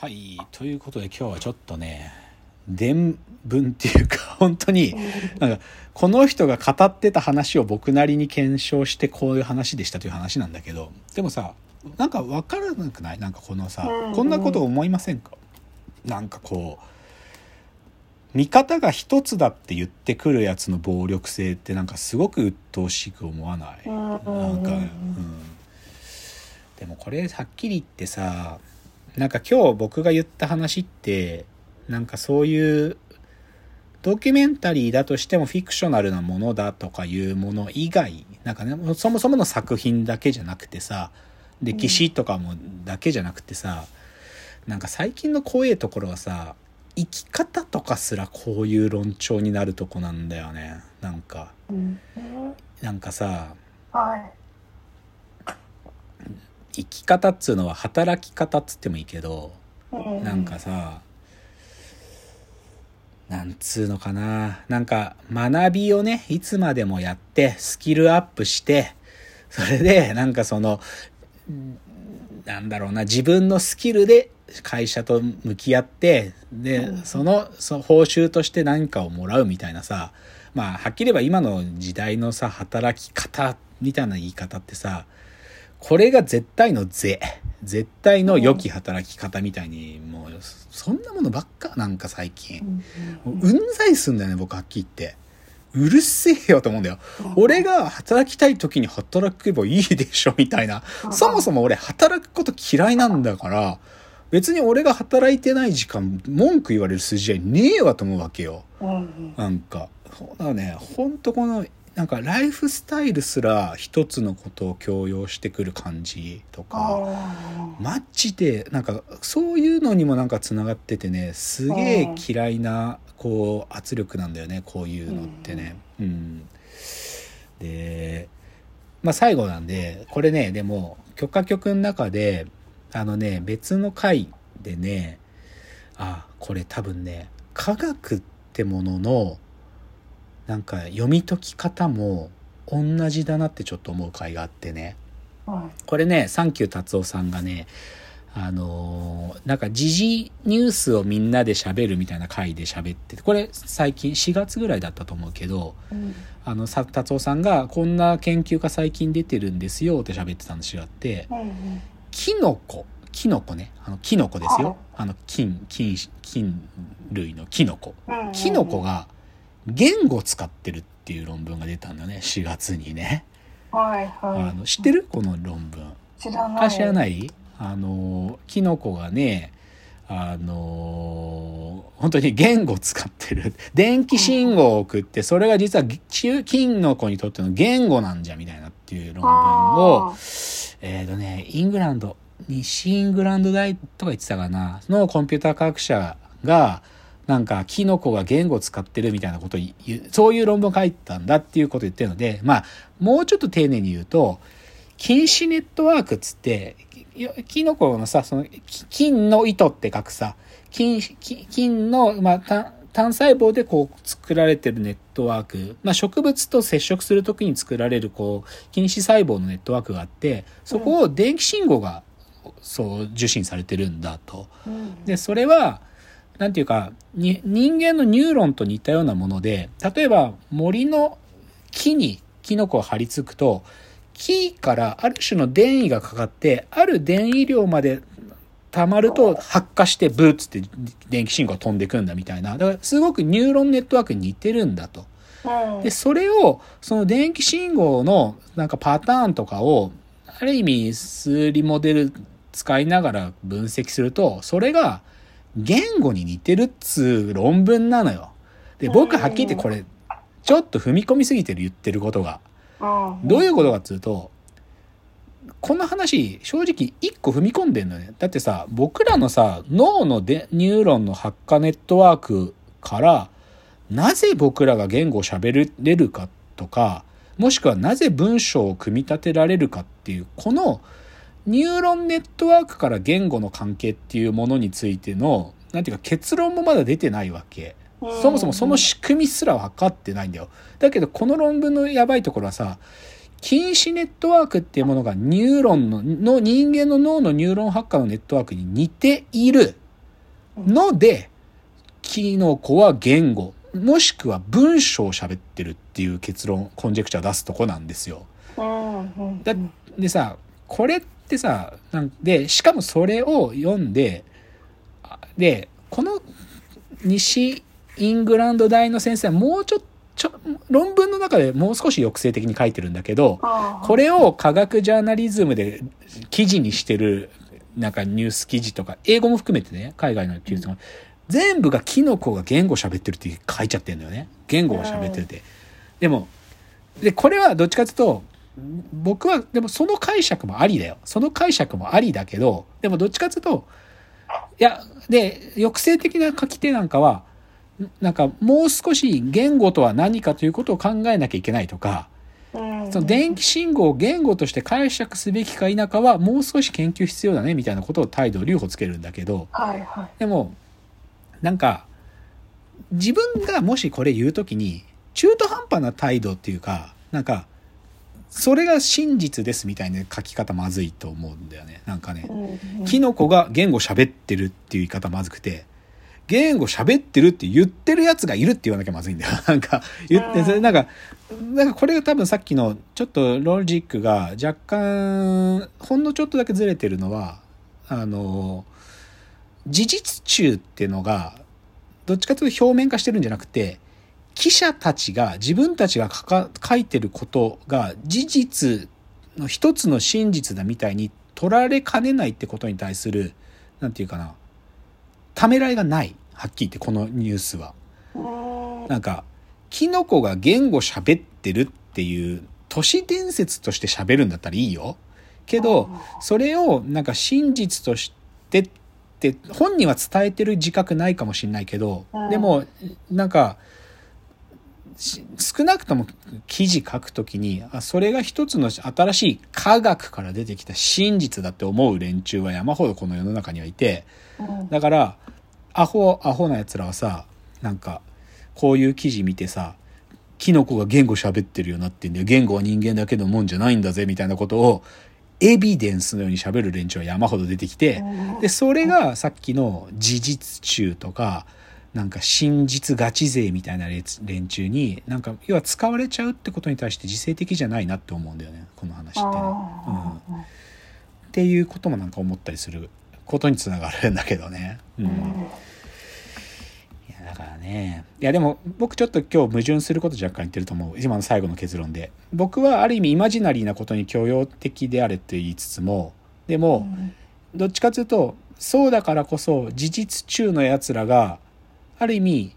はいということで今日はちょっとね伝聞っていうか 本当になんかこの人が語ってた話を僕なりに検証してこういう話でしたという話なんだけどでもさなんか分からなくない？なんかこのさこんなこと思いませんか？なんかこう見方が一つだって言ってくるやつの暴力性ってなんかすごく鬱陶しく思わない？うん。なんか、うん、でもこれはっきり言ってさなんか今日僕が言った話ってなんかそういうドキュメンタリーだとしてもフィクショナルなものだとかいうもの以外なんかねそもそもの作品だけじゃなくてさ歴史とかもだけじゃなくてさ、なんか最近の怖いところはさ生き方とかすらこういう論調になるとこなんだよね。なんかうん。なんかさはい生き方っつうのは働き方っつってもいいけどうん。なんかさなんつうのかな。なんか学びをねいつまでもやってスキルアップしてそれでなんかそのんなんだろうな自分のスキルで会社と向き合ってでうん。そのその報酬として何かをもらうみたいなさまあはっきり言えば今の時代のさ働き方みたいな言い方ってさこれが絶対の是。絶対の良き働き方みたいにもうそんなものばっかなんか最近。うんざいすんだよね僕はっきり言って。うるせえよと思うんだよ。俺が働きたい時に働けばいいでしょみたいな。そもそも俺働くこと嫌いなんだから別に俺が働いてない時間文句言われる筋合いねえわと思うわけよ。なんかそうだね。ほんとこのなんかライフスタイルすら一つのことを強要してくる感じとかあマッチでなんかそういうのにもなんかつながっててねすげえ嫌いなこう圧力なんだよねこういうのってね。うん、でまあ最後なんでこれねでも許可局の中であのね別の回でねあこれ多分ね科学ってもののなんか読み解き方も同じだなってちょっと思う回があってね。ーはい。これね、サンキュー達夫さんがね、あのーなんか時事ニュースをみんなで喋るみたいな回で喋ってて、これ最近4月ぐらいだったと思うけど、うん。あの、さ達夫さんがこんな研究が最近出てるんですよって喋ってた話があって、うんうん。キノコ、キノコね、あの、キノコですはい。よ。あの、金、金、金類のキノコ。うんうん。キノコが言語を使ってるっていう論文が出たんだよね、4月にね。はいはい。あの、知ってる？この論文。知らない。あ知らない？あのキノコがねあの本当に言語を使ってる。電気信号を送ってそれが実はキキノコにとっての言語なんじゃみたいなっていう論文をあえっ、とねイングランド西イングランド大とか言ってたかな。のコンピューター科学者がなんかキノコが言語を使ってるみたいなことを言うそういう論文を書いたんだっていうことを言ってるのでまあもうちょっと丁寧に言うと禁止ネットワークっつってきキノコのさそのき金の糸って書くさ金き金の、まあ、単単細胞でこう作られてるネットワーク、まあ、植物と接触するときに作られるこう禁止細胞のネットワークがあってそこを電気信号がそう受信されてるんだと。でそれはなんていうかに人間のニューロンと似たようなもので例えば森の木にキノコを張り付くと木からある種の電位がかかってある電位量まで溜まると発火してブーッつって電気信号が飛んでくんだみたいなだからすごくニューロンネットワークに似てるんだと。うんで、それを、その電気信号のなんかパターンとかを、ある意味数理モデル使いながら分析すると、それが言語に似てるっつう論文なのよ。で、僕はっきり言ってこれ、ちょっと踏み込みすぎてる言ってることが。うんどういうことかっつうと、この話、正直一個踏み込んでんのよね。だってさ、僕らのさ、脳のでニューロンの発火ネットワークから、なぜ僕らが言語を喋れるかとか、もしくはなぜ文章を組み立てられるかっていう、このニューロンネットワークから言語の関係っていうものについての、なんていうか結論もまだ出てないわけ。そもそもその仕組みすら分かってないんだよ。だけどこの論文のやばいところはさ、菌糸ネットワークっていうものがニューロンのの人間の脳のニューロン発火のネットワークに似ているので、キノコは言語、もしくは文章を喋ってるっていう結論、コンジェクチャーを出すとこなんですよ。だでさ、これってさ、なんで、しかもそれを読んで、あで、この西イングランド大の先生はもうちょっと、ちょ論文の中でもう少し抑制的に書いてるんだけど、これを科学ジャーナリズムで記事にしてる、なんかニュース記事とか、英語も含めてね、海外のニュースも、全部がキノコが言語喋ってるって書いちゃってるんだよね。言語を喋ってるって。でも、で、これはどっちかというと、僕は、でもその解釈もありだよ。その解釈もありだけど、でもどっちかというと、いや、で、抑制的な書き手なんかは、なんかもう少し言語とは何かということを考えなきゃいけないとか、うんその電気信号を言語として解釈すべきか否かはもう少し研究必要だねみたいなことを態度を留保つけるんだけど、はいはい。でも、なんか、自分がもしこれ言うときに、中途半端な態度っていうか、なんか、それが真実ですみたいな書き方まずいと思うんだよね。なんかね、うんうんキノコが言語喋ってるっていう言い方まずくて、言語喋ってるって言ってるやつがいるって言わなきゃまずいんだよ。なんか、言って、うんそれなんか、なんかこれが多分さっきのちょっとロジックが若干、ほんのちょっとだけずれてるのは、あの、事実中っていうのが、どっちかというと表面化してるんじゃなくて、記者たちが自分たちが書か書いてることが事実の一つの真実だみたいに取られかねないってことに対する、なんていうかな、ためらいがない。はっきり言ってこのニュースは。うんなんか、キノコが言語喋ってるっていう都市伝説として喋るんだったらいいよ。けど、それをなんか真実としてって、本人は伝えてる自覚ないかもしれないけど、うんでも、なんか、し少なくとも記事書くときに、あ、それが一つの新しい科学から出てきた真実だって思う連中は山ほどこの世の中にはいて、うんだから、アホ、アホな奴らはさ、なんか、こういう記事見てさ、キノコが言語喋ってるようになってんだよ。言語は人間だけのもんじゃないんだぜ、みたいなことを、エビデンスのように喋る連中は山ほど出てきて、で、それがさっきの事実中とか、なんか真実ガチ勢みたいな連連中に、なんか、要は使われちゃうってことに対して自制的じゃないなって思うんだよね、この話ってね。うんあっていうこともなんか思ったりすることにつながるんだけどね。うん。うんや、だからね。いや、でも僕ちょっと今日矛盾すること若干言ってると思う。今の最後の結論で。僕はある意味イマジナリーなことに許容的であれって言いつつも、でも、どっちかというと、そうだからこそ事実中の奴らが、ある意味、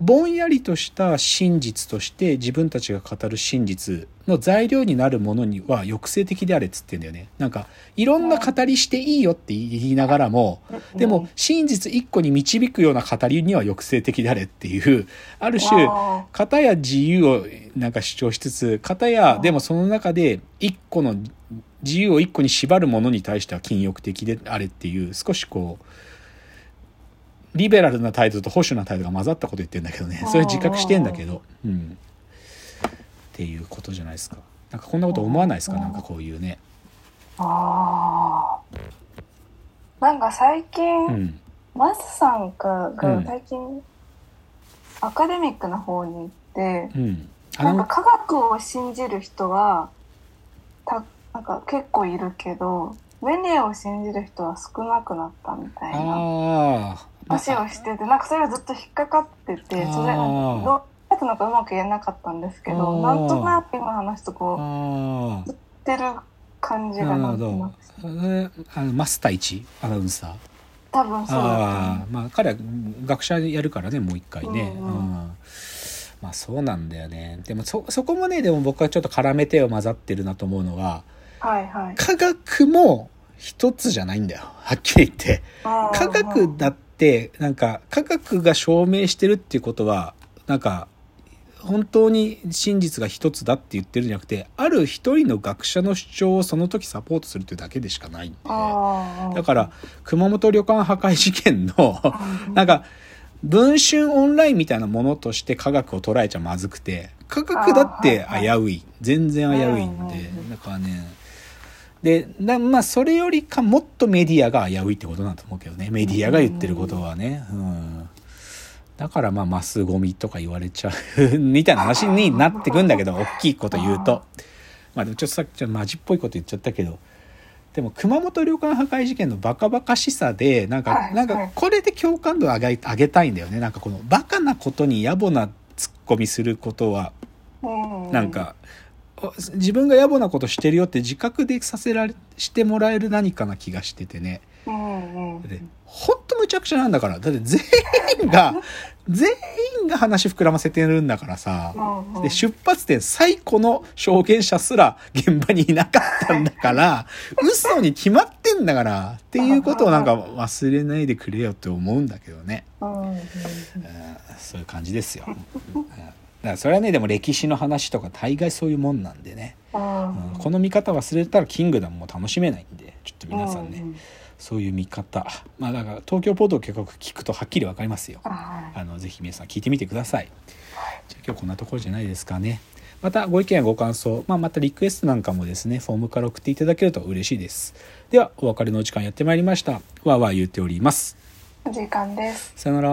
ぼんやりとした真実として自分たちが語る真実の材料になるものには抑制的であれっつってんだよね。なんか、いろんな語りしていいよって言いながらも、でも、真実一個に導くような語りには抑制的であれっていう、ある種、あ片や自由をなんか主張しつつ、片やでもその中で一個の自由を一個に縛るものに対しては禁欲的であれっていう、少しこう、リベラルな態度と保守な態度が混ざったこと言ってんだけどね。それ自覚してんだけど。うん。っていうことじゃないですか。なんかこんなこと思わないですか？なんかこういうね。あーなんか最近、うん。マスさんが最近、アカデミックな方に行って、うん。なんか科学を信じる人はたなんか結構いるけどメネを信じる人は少なくなったみたいなああ。話をしててなんかそれがずっと引っかかっててそれどうやったのかうまく言えなかったんですけあどーなんとなく今話すとこう。言ってる感じがなんとなどく。えあのマスター一アナウンサー？多分そうだまあ彼は学者やるからね、もう一回ね。ううんうんん。まあそうなんだよね。でもそ、そこもね、でも僕はちょっと絡めてを混ざってるなと思うのは、はいはい科学も一つじゃないんだよ。はっきり言って。科学だって、なんか、科学が証明してるっていうことは、なんか、本当に真実が一つだって言ってるんじゃなくて、ある一人の学者の主張をその時サポートするっていうだけでしかないんで。だから、熊本旅館破壊事件の、うんなんか、文春オンラインみたいなものとして科学を捉えちゃまずくて、科学だって危うい。全然危ういんで。だからね、でなまあそれよりかもっとメディアが危ういってことなんだと思うけどね。メディアが言ってることはね。うん。だからまあマスゴミとか言われちゃうみたいな話になってくんだけど大きいこと言うと。まあでもちょっとさっきちょっとマジっぽいこと言っちゃったけど。でも熊本旅館破壊事件のバカバカしさでなんか、はいなんかこれで共感度を上げ上げたいんだよね。なんかこのバカなことに野暮なツッコミすることはうん。なんか、お自分が野暮なことしてるよって自覚でさせられしてもらえる何かな気がしててね。うんうんでほんとむちゃくちゃなんだから。だって全員が 全員が話膨らませてるんだからさ。うんうん。で出発点最古の証言者すら現場にいなかったんだから 嘘に決まってんだからっていうことをなんか忘れないでくれよって思うんだけどね、うんそういう感じですよ、うん。だからそれはねでも歴史の話とか大概そういうもんなんでね、うんうんこの見方忘れたらキングダムも楽しめないんでちょっと皆さんね、うんそういう見方。まあだから東京ポート計画聞くとはっきり分かりますよ。はいあのぜひ皆さん聞いてみてください。じゃあ今日こんなところじゃないですかね。またご意見やご感想、まあ、またリクエストなんかもですねフォームから送っていただけると嬉しいです。ではお別れのお時間やってまいりました。わーわー言っております。お時間です。さよなら